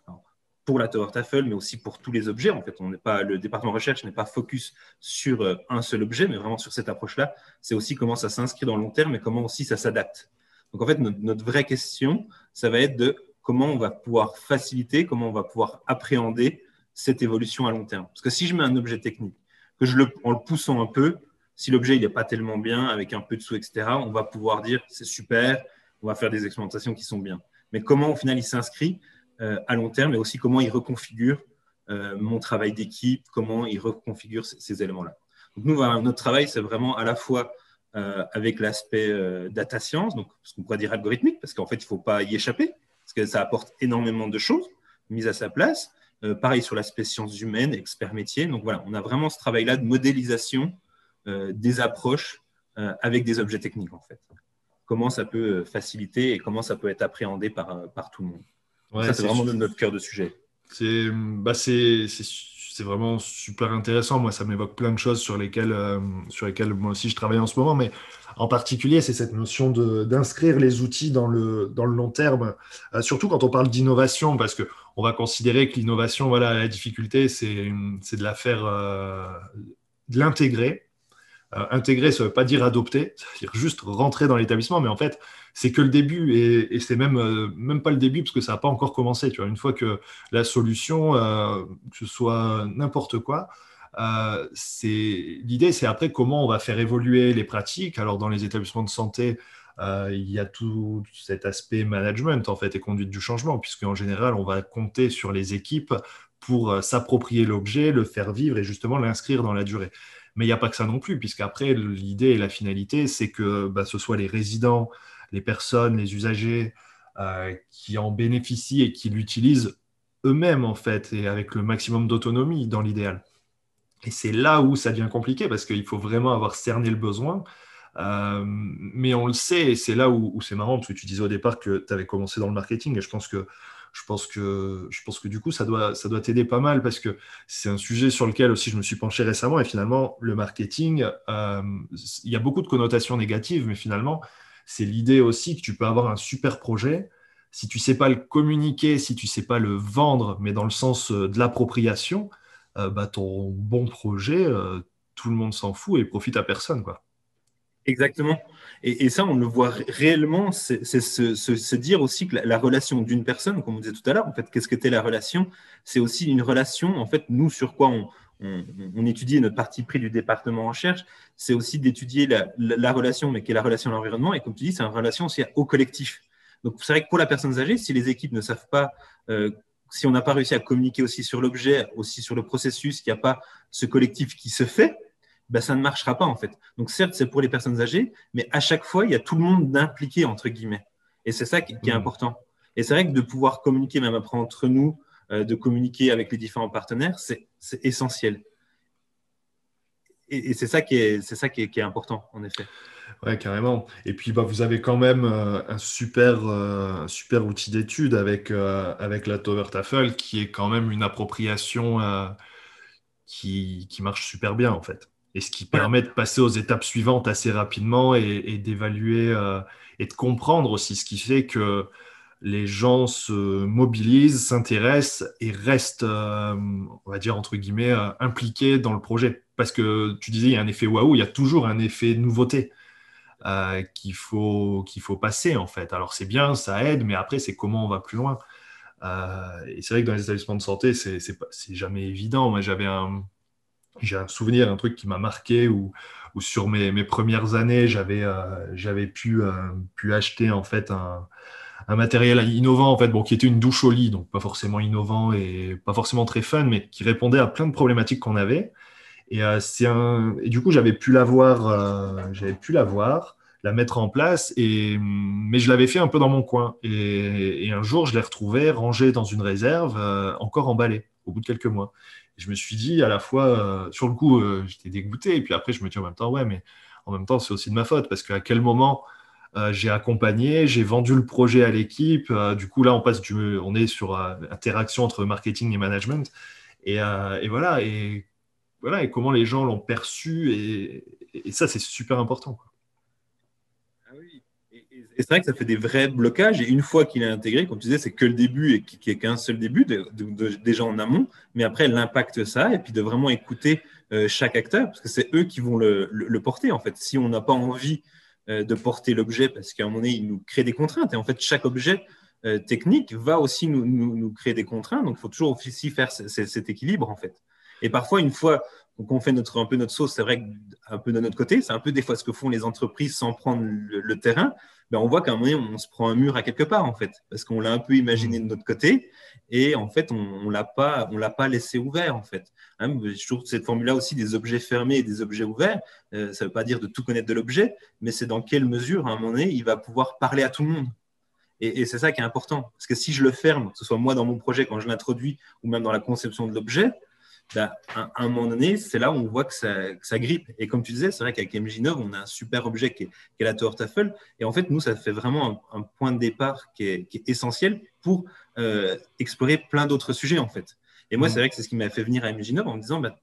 pour la Tower Tafel, mais aussi pour tous les objets. En fait, on pas, le département recherche n'est pas focus sur euh, un seul objet, mais vraiment sur cette approche-là. C'est aussi comment ça s'inscrit dans le long terme et comment aussi ça s'adapte. Donc, en fait, notre, vraie question, ça va être de comment on va pouvoir faciliter, comment on va pouvoir appréhender cette évolution à long terme. Parce que si je mets un objet technique, que je le, en le poussant un peu, si l'objet n'est pas tellement bien, avec un peu de sous, etc., on va pouvoir dire c'est super, on va faire des expérimentations qui sont bien. Mais comment au final il s'inscrit euh, à long terme et aussi comment il reconfigure euh, mon travail d'équipe, comment il reconfigure ces, éléments-là. Donc nous, notre travail, c'est vraiment à la fois euh, avec l'aspect data science, donc ce qu'on pourrait dire algorithmique, parce qu'en fait, il ne faut pas y échapper que ça apporte énormément de choses mises à sa place. Euh, pareil sur l'aspect sciences humaines, expert métier. Donc voilà, on a vraiment ce travail-là de modélisation euh, des approches euh, avec des objets techniques en fait. Comment ça peut faciliter et comment ça peut être appréhendé par, par tout le monde. ça, c'est vraiment notre cœur de sujet. C'est bah vraiment super intéressant. Moi, ça m'évoque plein de choses sur lesquelles, sur lesquelles moi aussi je travaille en ce moment. Mais en particulier, c'est cette notion d'inscrire les outils dans le, dans le long terme, euh, surtout quand on parle d'innovation, parce qu'on va considérer que l'innovation, voilà, la difficulté, c'est de la faire, euh, de l'intégrer. Euh, intégrer, ça ne veut pas dire adopter, ça veut dire juste rentrer dans l'établissement, mais en fait, c'est que le début et, et c'est même, même pas le début parce que ça n'a pas encore commencé. Tu vois, une fois que la solution, que ce soit n'importe quoi, euh, l'idée, c'est après comment on va faire évoluer les pratiques. Alors, dans les établissements de santé, euh, il y a tout cet aspect management en fait et conduite du changement, puisque en général, on va compter sur les équipes pour euh, s'approprier l'objet, le faire vivre et justement l'inscrire dans la durée. Mais il n'y a pas que ça non plus, puisqu'après, l'idée et la finalité, c'est que bah, ce soit les résidents, les personnes, les usagers qui en bénéficient et qui l'utilisent eux-mêmes, en fait, et avec le maximum d'autonomie dans l'idéal. Et c'est là où ça devient compliqué parce qu'il faut vraiment avoir cerné le besoin. Euh, mais on le sait, et c'est là où, c'est marrant, parce que tu disais au départ que tu avais commencé dans le marketing, et je pense que, je pense que, je pense que du coup, ça doit, ça doit t'aider pas mal, parce que c'est un sujet sur lequel aussi je me suis penché récemment, et finalement, le marketing, euh, il y a beaucoup de connotations négatives, mais finalement, c'est l'idée aussi que tu peux avoir un super projet, si tu sais pas le communiquer, si tu sais pas le vendre, mais dans le sens euh, de l'appropriation, euh, bah, ton bon projet, euh, tout le monde s'en fout et profite à personne. Quoi. Exactement. Et, ça, on le voit réellement, c'est se, dire aussi que la, relation d'une personne, comme on disait tout à l'heure, en fait, qu'est-ce que qu'était la relation? C'est aussi une relation, en fait, nous, sur quoi on, on, étudie notre partie pris du département en recherche, c'est aussi d'étudier la, relation, mais qui est la relation à l'environnement. Et comme tu dis, c'est une relation aussi au collectif. Donc, c'est vrai que pour la personne âgée, si les équipes ne savent pas euh, si on n'a pas réussi à communiquer aussi sur l'objet, aussi sur le processus, qu'il n'y a pas ce collectif qui se fait, ben ça ne marchera pas en fait. Donc certes, c'est pour les personnes âgées, mais à chaque fois, il y a tout le monde d'impliqué entre guillemets. Et c'est ça qui, est mmh. important. Et c'est vrai que de pouvoir communiquer, même après entre nous, euh, de communiquer avec les différents partenaires, c'est essentiel. Et, c'est ça, qui est, ça qui est important, en effet. Ouais, carrément. Et puis, bah, vous avez quand même euh, un, super, euh, super outil d'étude avec, euh, avec la Tower Tafel, qui est quand même une appropriation qui, qui, marche super bien, en fait. Et ce qui permet de passer aux étapes suivantes assez rapidement et, d'évaluer et de comprendre aussi ce qui fait que les gens se mobilisent, s'intéressent et restent, on va dire, entre guillemets, impliqués dans le projet. Parce que tu disais, il y a un effet waouh, il y a toujours un effet nouveauté. Euh, qu'il faut, faut passer en fait. Alors c'est bien, ça aide, mais après c'est comment on va plus loin. Euh, et c'est vrai que dans les établissements de santé, c'est, jamais évident. Moi j'avais un, j'ai un souvenir, un truc qui m'a marqué où, sur mes, mes, premières années, j'avais, euh, pu, pu acheter en fait un, un, matériel innovant en fait, bon, qui était une douche au lit, donc pas forcément innovant et pas forcément très fun, mais qui répondait à plein de problématiques qu'on avait. Et, euh, et du coup, j'avais pu l'avoir, euh, j'avais pu l'avoir, la mettre en place, et... mais je l'avais fait un peu dans mon coin. Et, un jour, je l'ai retrouvé rangé dans une réserve, euh, encore emballé, au bout de quelques mois. Et je me suis dit, à la fois, sur le coup, j'étais dégoûté, et puis après, je me dis en même temps, ouais, mais en même temps, c'est aussi de ma faute parce qu'à quel moment j'ai accompagné, j'ai vendu le projet à l'équipe. Du coup, là, on passe du, on est sur euh, interaction entre marketing et management. Et, et, voilà. Et voilà. Et comment les gens l'ont perçu. Et, ça, c'est super important. Ah oui. Et, c'est vrai que ça fait des vrais blocages. Et une fois qu'il est intégré, comme tu disais, c'est que le début et qu'il n'y ait qu'un seul début, déjà en amont. Mais après, l'impact ça. Et puis de vraiment écouter chaque acteur, parce que c'est eux qui vont le, porter. En fait, si on n'a pas envie euh, de porter l'objet parce qu'à un moment donné, il nous crée des contraintes. Et en fait, chaque objet euh, technique va aussi nous, nous, créer des contraintes. Donc, il faut toujours aussi faire cet équilibre, en fait. Et parfois, une fois qu'on fait notre, un peu notre sauce, c'est vrai un peu de notre côté, c'est un peu des fois ce que font les entreprises sans prendre le, terrain, ben on voit qu'à un moment on se prend un mur à quelque part, en fait, parce qu'on l'a un peu imaginé de notre côté, et en fait, on ne l'a pas, on l'a pas laissé ouvert, en fait. Hein, je trouve cette formule-là aussi des objets fermés et des objets ouverts, euh, ça ne veut pas dire de tout connaître de l'objet, mais c'est dans quelle mesure, à un moment donné, il va pouvoir parler à tout le monde. Et, c'est ça qui est important. Parce que si je le ferme, que ce soit moi dans mon projet quand je l'introduis, ou même dans la conception de l'objet, ben, à, un moment donné, c'est là où on voit que ça, grippe. Et comme tu disais, c'est vrai qu'avec MJ9, on a un super objet qui est, la Tower Tafel. Et en fait, nous, ça fait vraiment un, point de départ qui est, essentiel pour euh, explorer plein d'autres sujets, en fait. Et moi, mm. c'est vrai que c'est ce qui m'a fait venir à MJ9 en me disant, bah,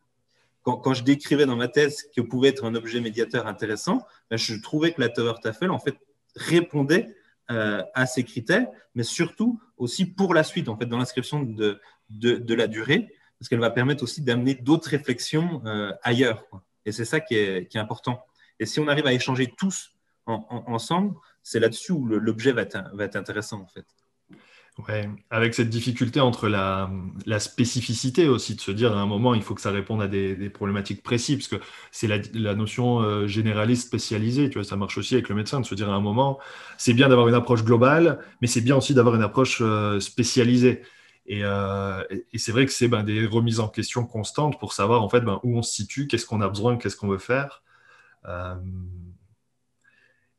quand, je décrivais dans ma thèse que pouvait être un objet médiateur intéressant, bah, je trouvais que la Tower Tafel, en fait, répondait euh, à ces critères, mais surtout aussi pour la suite, en fait, dans l'inscription de, de, la durée, parce qu'elle va permettre aussi d'amener d'autres réflexions euh, ailleurs. Et c'est ça qui est, important. Et si on arrive à échanger tous ensemble, c'est là-dessus où l'objet va être intéressant, en fait. Ouais, avec cette difficulté entre la, spécificité aussi, de se dire à un moment, il faut que ça réponde à des, problématiques précises, parce que c'est la, la, notion euh, généraliste spécialisée, tu vois, ça marche aussi avec le médecin, de se dire à un moment, c'est bien d'avoir une approche globale, mais c'est bien aussi d'avoir une approche euh, spécialisée. Et, euh, et c'est vrai que c'est ben, des remises en question constantes pour savoir en fait ben, où on se situe, qu'est-ce qu'on a besoin, qu'est-ce qu'on veut faire. Euh,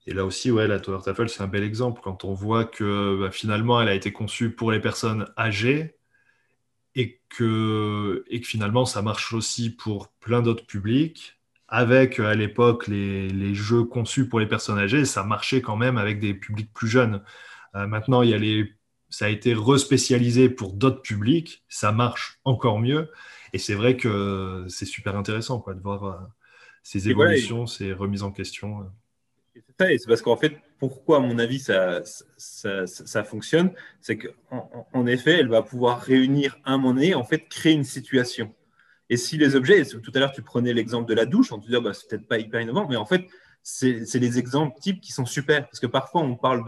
et là aussi, ouais, la Tower Tafel, c'est un bel exemple quand on voit que bah, finalement, elle a été conçue pour les personnes âgées et que, finalement, ça marche aussi pour plein d'autres publics. Avec à l'époque les, les, jeux conçus pour les personnes âgées, ça marchait quand même avec des publics plus jeunes. Euh, maintenant, il y a les, ça a été respécialisé pour d'autres publics, ça marche encore mieux. Et c'est vrai que c'est super intéressant quoi, de voir euh, ces évolutions, ces remises en question c'est parce qu'en fait, pourquoi, à mon avis, ça, ça, fonctionne, c'est qu'en en, effet, elle va pouvoir réunir un monnaie, en fait, créer une situation. Et si les objets, tout à l'heure, tu prenais l'exemple de la douche, on te dit, bah, c'est peut-être pas hyper innovant, mais en fait, c'est les exemples types qui sont super. Parce que parfois, on parle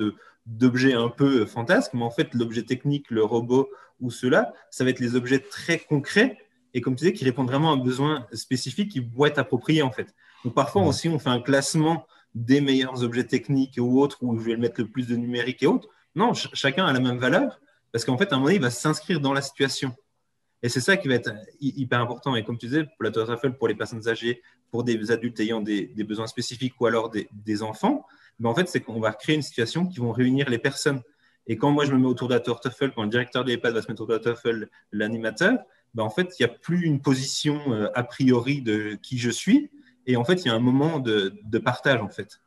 d'objets un peu fantasques, mais en fait, l'objet technique, le robot ou cela, ça va être les objets très concrets et comme tu disais, qui répondent vraiment à un besoin spécifique qui vont être approprié en fait. Donc parfois aussi, on fait un classement des meilleurs objets techniques ou autres, où je vais le mettre le plus de numérique et autres. Non, chacun a la même valeur, parce qu'en fait, à un moment donné, il va s'inscrire dans la situation. Et c'est ça qui va être hyper important. Et comme tu disais, pour la Tour Eiffel, pour les personnes âgées, pour des adultes ayant des, besoins spécifiques ou alors des, enfants, ben en fait, c'est qu'on va créer une situation qui vont réunir les personnes. Et quand moi, je me mets autour de la quand le directeur de l'EHPAD va se mettre autour de la l'animateur, ben en fait, il n'y a plus une position euh, a priori de qui je suis, et en fait, il y a un moment de, partage, en fait.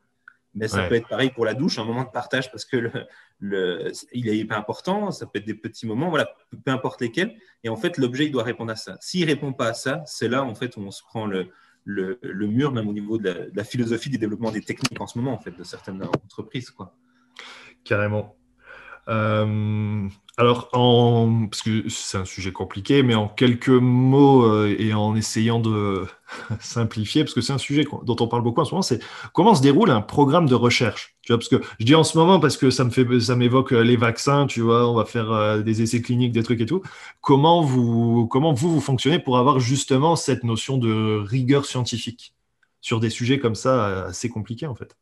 Mais ça peut être pareil pour la douche, un moment de partage parce que le, il est pas important, ça peut être des petits moments, voilà, peu importe lesquels. Et en fait, l'objet, il doit répondre à ça. S'il répond pas à ça, c'est là, en fait, où on se prend le, le, mur, même au niveau de la, philosophie du développement des techniques en ce moment, en fait, de certaines entreprises. Quoi. Carrément. Euh, alors, parce que c'est un sujet compliqué, mais en quelques mots euh, et en essayant de [LAUGHS] simplifier, parce que c'est un sujet dont on parle beaucoup en ce moment, c'est comment se déroule un programme de recherche. Tu vois, parce que je dis en ce moment parce que ça me fait, ça m'évoque euh, les vaccins. Tu vois, on va faire des essais cliniques, des trucs et tout. Comment vous, comment vous vous fonctionnez pour avoir justement cette notion de rigueur scientifique sur des sujets comme ça assez compliqués en fait?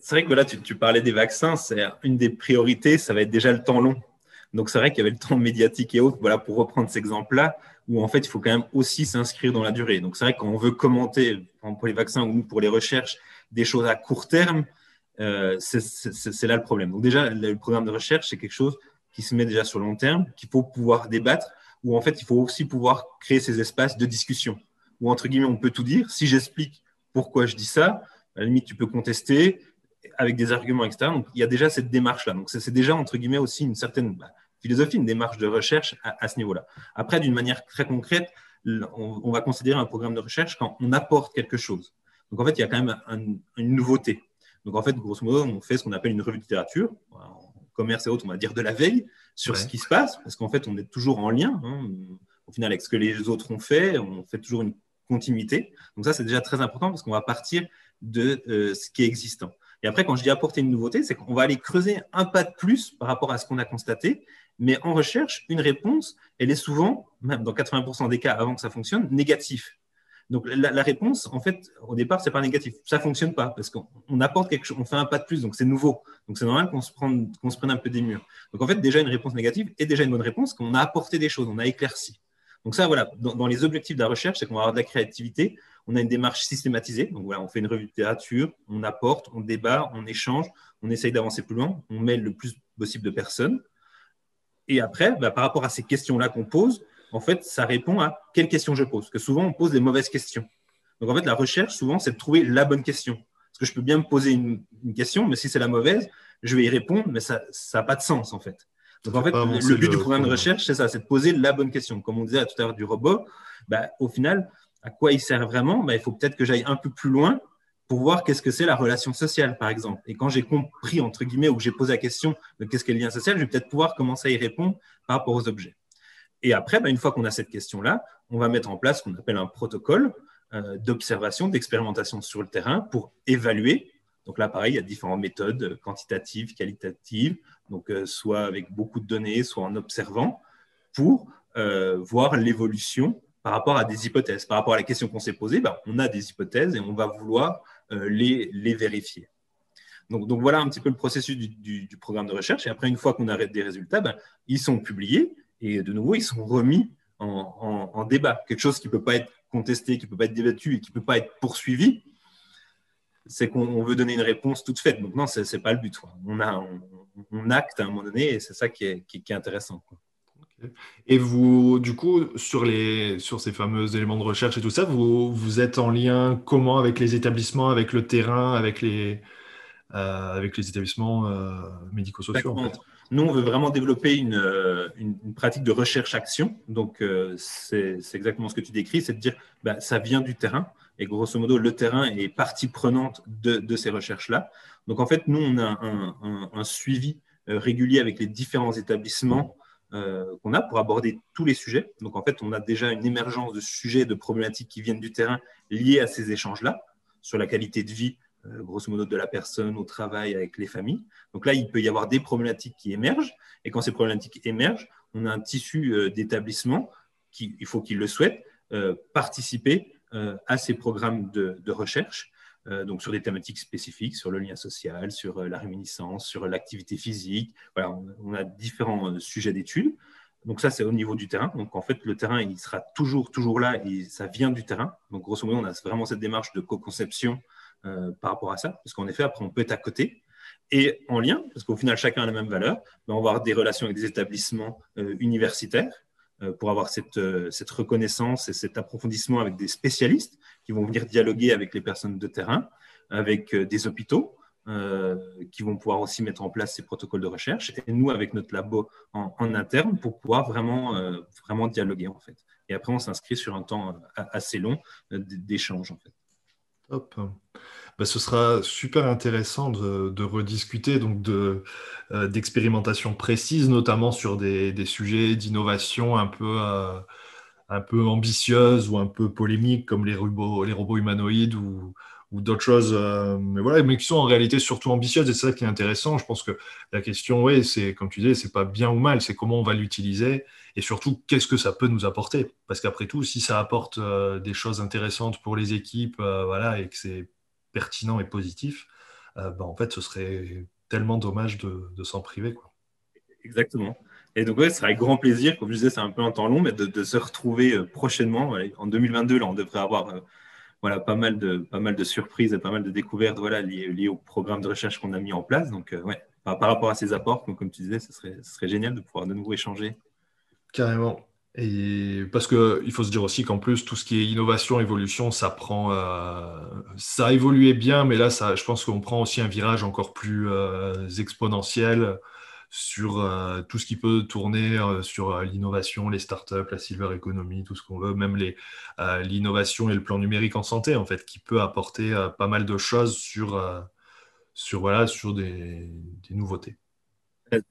C'est vrai que là, tu, parlais des vaccins, c'est une des priorités, ça va être déjà le temps long. Donc c'est vrai qu'il y avait le temps médiatique et autres, voilà, pour reprendre cet exemple-là, où en fait, il faut quand même aussi s'inscrire dans la durée. Donc c'est vrai qu'on veut commenter, pour les vaccins ou pour les recherches, des choses à court terme, euh, c'est là le problème. Donc déjà, le programme de recherche, c'est quelque chose qui se met déjà sur le long terme, qu'il faut pouvoir débattre, où en fait, il faut aussi pouvoir créer ces espaces de discussion, où entre guillemets, on peut tout dire. Si j'explique pourquoi je dis ça, À la limite, tu peux contester avec des arguments externes. Donc, il y a déjà cette démarche-là. Donc, c'est déjà, entre guillemets, aussi une certaine bah, philosophie, une démarche de recherche à, ce niveau-là. Après, d'une manière très concrète, on, va considérer un programme de recherche quand on apporte quelque chose. Donc, en fait, il y a quand même une nouveauté. Donc, en fait, grosso modo, on fait ce qu'on appelle une revue de littérature. En commerce et autres, on va dire de la veille sur ce qui se passe, parce qu'en fait, on est toujours en lien. Hein. Au final, avec ce que les autres ont fait, on fait toujours une continuité. Donc, ça, c'est déjà très important parce qu'on va partir de euh, ce qui est existant. Et après, quand je dis apporter une nouveauté, c'est qu'on va aller creuser un pas de plus par rapport à ce qu'on a constaté. Mais en recherche, une réponse, elle est souvent, même dans 80% des cas avant que ça fonctionne, négative. Donc la, réponse, en fait, au départ, c'est pas négatif. Ça fonctionne pas parce qu'on apporte quelque chose, on fait un pas de plus, donc c'est nouveau. Donc c'est normal qu'on se, prenne, qu'on se prenne un peu des murs. Donc en fait, déjà une réponse négative est déjà une bonne réponse, qu'on a apporté des choses, on a éclairci. Donc ça, voilà, dans, les objectifs de la recherche, c'est qu'on va avoir de la créativité, on a une démarche systématisée. Donc voilà, on fait une revue de littérature, on apporte, on débat, on échange, on essaye d'avancer plus loin, on mêle le plus possible de personnes. Et après, bah, par rapport à ces questions-là qu'on pose, en fait, ça répond à quelle question je pose. Parce que souvent, on pose des mauvaises questions. Donc en fait, la recherche, souvent, c'est de trouver la bonne question. Parce que je peux bien me poser une, question, mais si c'est la mauvaise, je vais y répondre, mais ça n'a pas de sens, en fait. Donc en fait, le but du programme de recherche, c'est ça, c'est de poser la bonne question. Comme on disait tout à l'heure du robot, bah, au final, à quoi il sert vraiment? Bah, Il faut peut-être que j'aille un peu plus loin pour voir qu'est-ce que c'est la relation sociale, par exemple. Et quand j'ai compris, entre guillemets, ou que j'ai posé la question de qu'est-ce qu'est le lien social, je vais peut-être pouvoir commencer à y répondre par rapport aux objets. Et après, bah, une fois qu'on a cette question-là, on va mettre en place ce qu'on appelle un protocole euh, d'observation, d'expérimentation sur le terrain pour évaluer. Donc là, pareil, il y a différentes méthodes quantitatives, qualitatives, donc euh, soit avec beaucoup de données, soit en observant, pour euh, voir l'évolution par rapport à des hypothèses. Par rapport à la question qu'on s'est posée, bah, on a des hypothèses et on va vouloir les, vérifier. Donc, voilà un petit peu le processus du, programme de recherche. Et après, une fois qu'on a des résultats, bah, ils sont publiés et de nouveau, ils sont remis en, débat. Quelque chose qui ne peut pas être contesté, qui ne peut pas être débattu et qui ne peut pas être poursuivi, c'est qu'on veut donner une réponse toute faite. Donc non, ce n'est pas le but. On, a, on, acte à un moment donné et c'est ça qui est, qui, est intéressant. Et vous, du coup, sur, les, sur ces fameux éléments de recherche et tout ça, vous, vous êtes en lien comment avec les établissements, avec le terrain, avec les, euh, avec les établissements euh, médico-sociaux nous, on veut vraiment développer une, euh, pratique de recherche-action. Donc, euh, c'est exactement ce que tu décris, c'est de dire, bah, ça vient du terrain. Et grosso modo, le terrain est partie prenante de, ces recherches-là. Donc, en fait, nous, on a un, suivi euh, régulier avec les différents établissements qu'on a pour aborder tous les sujets. Donc, en fait, on a déjà une émergence de sujets, de problématiques qui viennent du terrain liés à ces échanges-là, sur la qualité de vie, euh, grosso modo de la personne au travail avec les familles. Donc là, il peut y avoir des problématiques qui émergent. Et quand ces problématiques émergent, on a un tissu euh, d'établissement qui, il faut qu'ils le souhaitent, euh, participer à ces programmes de, recherche. donc sur des thématiques spécifiques, sur le lien social, sur la réminiscence, sur l'activité physique. Voilà, on, a différents sujets d'études. Donc ça, c'est au niveau du terrain. Donc en fait, le terrain, il sera toujours, toujours là et ça vient du terrain. Donc grosso modo, on a vraiment cette démarche de co-conception euh, par rapport à ça, parce effet, après, on peut être à côté. Et en lien, parce qu'au final, chacun a la même valeur, on va avoir des relations avec des établissements euh, universitaires euh, pour avoir cette, cette, reconnaissance et cet approfondissement avec des spécialistes qui vont venir dialoguer avec les personnes de terrain, avec des hôpitaux. qui vont pouvoir aussi mettre en place ces protocoles de recherche, et nous avec notre labo en, interne pour pouvoir vraiment, vraiment dialoguer en fait. Et après, on s'inscrit sur un temps assez long d'échange en fait. Bah, ce sera super intéressant de, rediscuter donc de, euh, d'expérimentation précise, notamment sur des, sujets d'innovation un peu, euh, un peu ambitieuses ou un peu polémiques comme les robots, les robots humanoïdes ou, ou d'autres choses, euh, mais voilà, mais qui sont en réalité surtout ambitieuses et c'est ça qui est intéressant. Je pense que la question, oui, c'est comme tu disais, c'est pas bien ou mal, c'est comment on va l'utiliser et surtout qu'est-ce que ça peut nous apporter? Parce qu'après tout, si ça apporte euh, des choses intéressantes pour les équipes, euh, voilà, et que c'est pertinent et positif, bah, en fait, ce serait tellement dommage de, s'en priver, quoi. Exactement. Et donc, ouais, ce sera avec grand plaisir, comme je disais, c'est un peu un temps long, mais de, se retrouver prochainement. En 2022, là, on devrait avoir voilà, pas mal de, pas mal de surprises et pas mal de découvertes voilà, liées, au programme de recherche qu'on a mis en place. Donc, euh, ouais, par, rapport à ces apports, comme, tu disais, ce serait, ce serait génial de pouvoir de nouveau échanger. Carrément. Et parce qu'il faut se dire aussi qu'en plus, tout ce qui est innovation, évolution, ça prend. Euh, ça a évolué bien, mais là, je pense qu'on prend aussi un virage encore plus euh, exponentiel sur euh, tout ce qui peut tourner sur l'innovation, les startups, la silver economy, tout ce qu'on veut, même l'innovation et le plan numérique en santé, en fait, qui peut apporter pas mal de choses sur, sur, voilà, sur des, des nouveautés.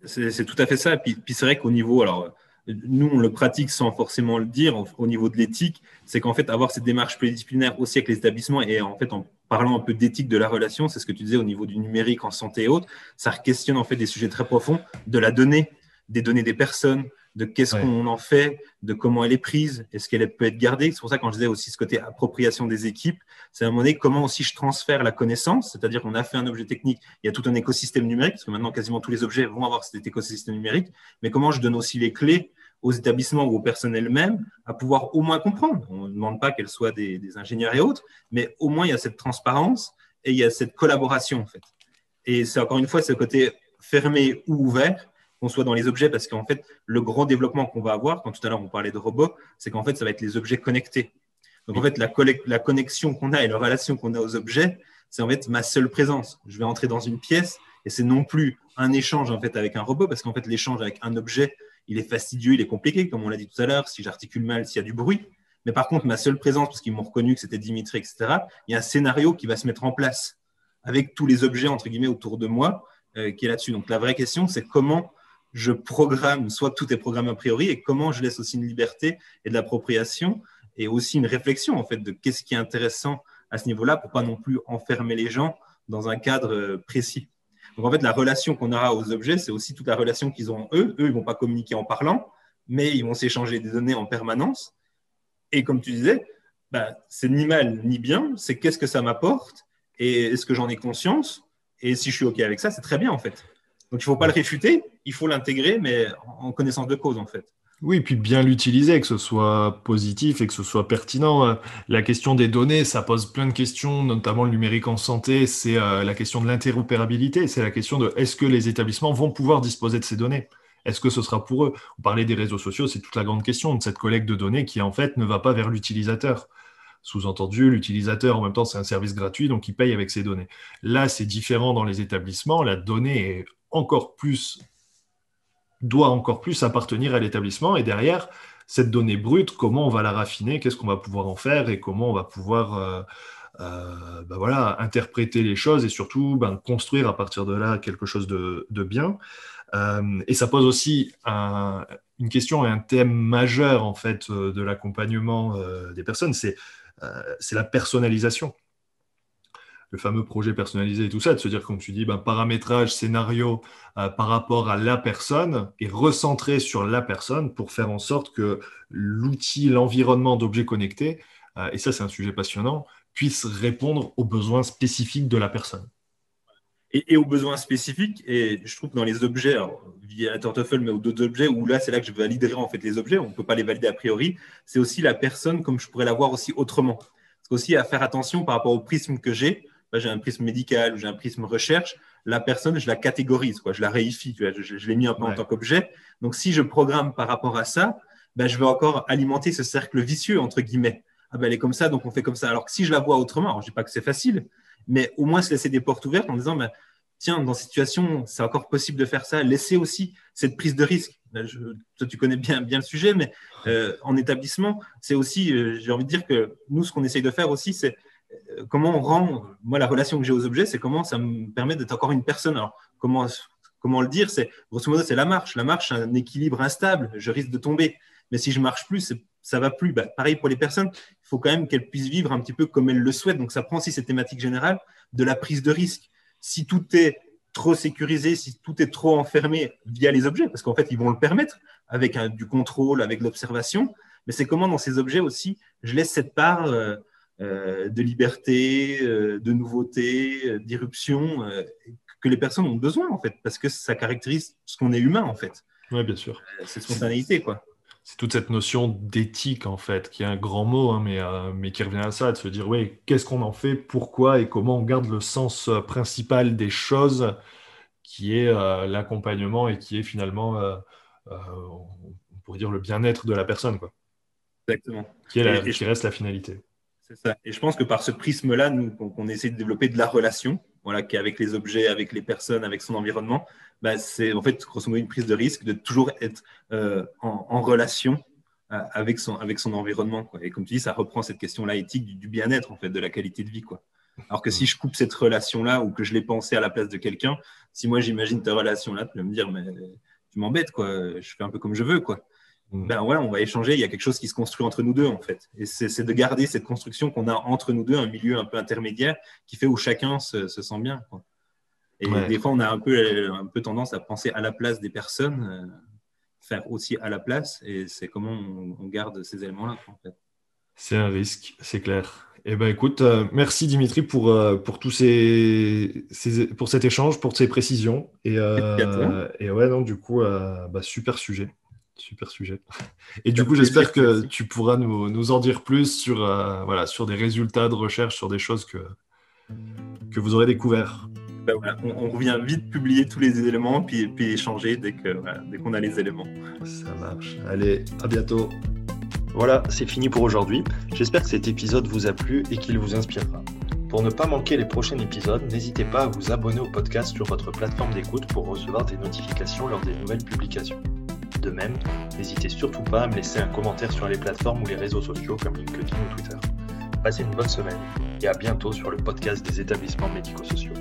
C'est tout à fait ça. Puis, puis c'est vrai qu'au niveau. Alors, nous, on le pratique sans forcément le dire au niveau de l'éthique, c'est qu'en fait, avoir cette démarche pluridisciplinaire aussi avec les établissements et en fait, en parlant un peu d'éthique de la relation, c'est ce que tu disais au niveau du numérique en santé et autres, ça questionne en fait des sujets très profonds de la donnée, des données des personnes, de qu'est-ce qu'on en fait, de comment elle est prise, est-ce qu'elle peut être gardée. C'est pour ça quand je disais aussi ce côté appropriation des équipes, c'est à un moment donné comment aussi je transfère la connaissance, c'est-à-dire qu'on a fait un objet technique, il y a tout un écosystème numérique, parce que maintenant quasiment tous les objets vont avoir cet écosystème numérique, mais comment je donne aussi les clés aux établissements ou au personnel même à pouvoir au moins comprendre. On ne demande pas qu'elles soient des, des, ingénieurs et autres, mais au moins il y a cette transparence et il y a cette collaboration en fait. Et c'est encore une fois ce côté fermé ou ouvert qu'on soit dans les objets, parce qu'en fait, le grand développement qu'on va avoir, quand tout à l'heure on parlait de robots, c'est qu'en fait, ça va être les objets connectés. Donc en fait, la, la connexion qu'on a et la relation qu'on a aux objets, c'est en fait ma seule présence. Je vais entrer dans une pièce et c'est non plus un échange en fait avec un robot, parce qu'en fait, l'échange avec un objet, il est fastidieux, il est compliqué, comme on l'a dit tout à l'heure, si j'articule mal, s'il y a du bruit. Mais par contre, ma seule présence, parce qu'ils m'ont reconnu que c'était Dimitri, etc., il y a un scénario qui va se mettre en place avec tous les objets, entre guillemets, autour de moi, euh, qui est là-dessus. Donc la vraie question, c'est comment je programme, soit tout est programmé a priori, et comment je laisse aussi une liberté et de l'appropriation, et aussi une réflexion, en fait, de qu'est-ce qui est intéressant à ce niveau-là, pour pas non plus enfermer les gens dans un cadre euh, précis. Donc, en fait, la relation qu'on aura aux objets, c'est aussi toute la relation qu'ils ont eux. Eux, ils vont pas communiquer en parlant, mais ils vont s'échanger des données en permanence. Et comme tu disais, bah, c'est ni mal ni bien, c'est qu'est-ce que ça m'apporte et est-ce que j'en ai conscience Et si je suis OK avec ça, c'est très bien en fait. Donc il ne faut pas le réfuter, il faut l'intégrer, mais en connaissance de cause en fait. Oui, puis bien l'utiliser, que ce soit positif et que ce soit pertinent. La question des données, ça pose plein de questions, notamment le numérique en santé, c'est euh, la question de l'interopérabilité, c'est la question de est-ce que les établissements vont pouvoir disposer de ces données? Est-ce que ce sera pour eux? On parlait des réseaux sociaux, c'est toute la grande question de cette collecte de données qui en fait ne va pas vers l'utilisateur. Sous-entendu, l'utilisateur, en même temps, c'est un service gratuit, donc il paye avec ses données. Là, c'est différent dans les établissements. La donnée est encore plus doit encore plus appartenir à l'établissement. Et derrière, cette donnée brute, comment on va la raffiner, qu'est-ce qu'on va pouvoir en faire et comment on va pouvoir euh, euh, ben voilà, interpréter les choses et surtout ben, construire à partir de là quelque chose de, bien. Euh, et ça pose aussi une question et un thème majeur en fait de l'accompagnement des personnes, c'est la personnalisation le fameux projet personnalisé et tout ça, de se dire, comme tu dis, ben, paramétrage, scénario euh, par rapport à la personne et recentrer sur la personne pour faire en sorte que l'outil, l'environnement d'objets connectés, euh, et ça c'est un sujet passionnant, puisse répondre aux besoins spécifiques de la personne. Et, aux besoins spécifiques, et je trouve que dans les objets, via Tortoffel, mais d'autres objets, où là c'est là que je validerai en fait les objets, on ne peut pas les valider a priori, c'est aussi la personne comme je pourrais la voir aussi autrement. C'est aussi à faire attention par rapport au prisme que j'ai j'ai un prisme médical ou j'ai un prisme recherche, la personne, je la catégorise, quoi, je la réifie, je, l'ai mis un peu en tant qu'objet. Donc, si je programme par rapport à ça, ben, je vais encore alimenter ce cercle vicieux, entre guillemets. Ah ben, elle est comme ça, donc on fait comme ça. Alors que si je la vois autrement, je ne dis pas que c'est facile, mais au moins se laisser des portes ouvertes en disant, ben, tiens, dans cette situation, c'est encore possible de faire ça. Laisser aussi cette prise de risque. toi, tu connais bien, bien le sujet, mais euh, en établissement, c'est aussi, euh, j'ai envie de dire que nous, ce qu'on essaye de faire aussi, c'est comment on rend, moi, la relation que j'ai aux objets, c'est comment ça me permet d'être encore une personne. Alors, comment, comment le dire C'est grosso modo, c'est la marche. La marche, un équilibre instable. Je risque de tomber. Mais si je marche plus, ça va plus. Bah, pareil pour les personnes, il faut quand même qu'elles puissent vivre un petit peu comme elles le souhaitent. Donc, ça prend aussi cette thématique générale de la prise de risque. Si tout est trop sécurisé, si tout est trop enfermé via les objets, parce qu'en fait, ils vont le permettre avec du contrôle, avec l'observation. Mais c'est comment dans ces objets aussi, je laisse cette part. Euh, euh, de liberté, euh, de nouveauté, euh, d'irruption que les personnes ont besoin en fait, parce que ça caractérise ce qu'on est humain en fait. Oui, bien sûr. C'est spontanéité quoi. C'est toute cette notion d'éthique en fait, qui est un grand mot, hein, mais, mais qui revient à ça, de se dire oui, qu'est-ce qu'on en fait, pourquoi et comment on garde le sens principal des choses, qui est l'accompagnement et qui est finalement, on pourrait dire le bien-être de la personne, quoi. Exactement. Qui, est qui reste la finalité. Et je pense que par ce prisme-là, nous, qu'on essaie de développer de la relation, voilà, qui est avec les objets, avec les personnes, avec son environnement, bah, c'est en fait grosso modo une prise de risque de toujours être euh, en, relation euh, avec son, avec son environnement. Et comme tu dis, ça reprend cette question-là éthique du, bien-être, en fait, de la qualité de vie. Quoi. Alors que si je coupe cette relation-là ou que je l'ai pensée à la place de quelqu'un, si moi j'imagine ta relation-là, tu vas me dire, mais tu m'embêtes, quoi. je fais un peu comme je veux. Quoi. Mm. Ben voilà, on va échanger, il y a quelque chose qui se construit entre nous deux, en fait. Et c'est de garder cette construction qu'on a entre nous deux, un milieu un peu intermédiaire qui fait où chacun se, sent bien. Et des fois, on a un peu, un peu tendance à penser à la place des personnes, euh, faire aussi à la place, et c'est comment on, garde ces éléments-là, en fait. C'est un risque, c'est clair. Eh ben, écoute, euh, merci Dimitri pour, euh, pour tous ces, pour cet échange, pour ces précisions. Et, et ouais, non, du coup, bah, super sujet. Super sujet. Et du coup, j'espère que tu pourras nous, nous, en dire plus sur, euh, voilà, sur des résultats de recherche, sur des choses que, que vous aurez découvert. Ben voilà, on, revient vite publier tous les éléments, puis, puis échanger dès qu'on dès qu'on a les éléments. Ça marche. Allez, à bientôt. Voilà, c'est fini pour aujourd'hui. J'espère que cet épisode vous a plu et qu'il vous inspirera. Pour ne pas manquer les prochains épisodes, n'hésitez pas à vous abonner au podcast sur votre plateforme d'écoute pour recevoir des notifications lors des nouvelles publications. De même, n'hésitez surtout pas à me laisser un commentaire sur les plateformes ou les réseaux sociaux comme LinkedIn ou Twitter. Passez une bonne semaine et à bientôt sur le podcast des établissements médico-sociaux.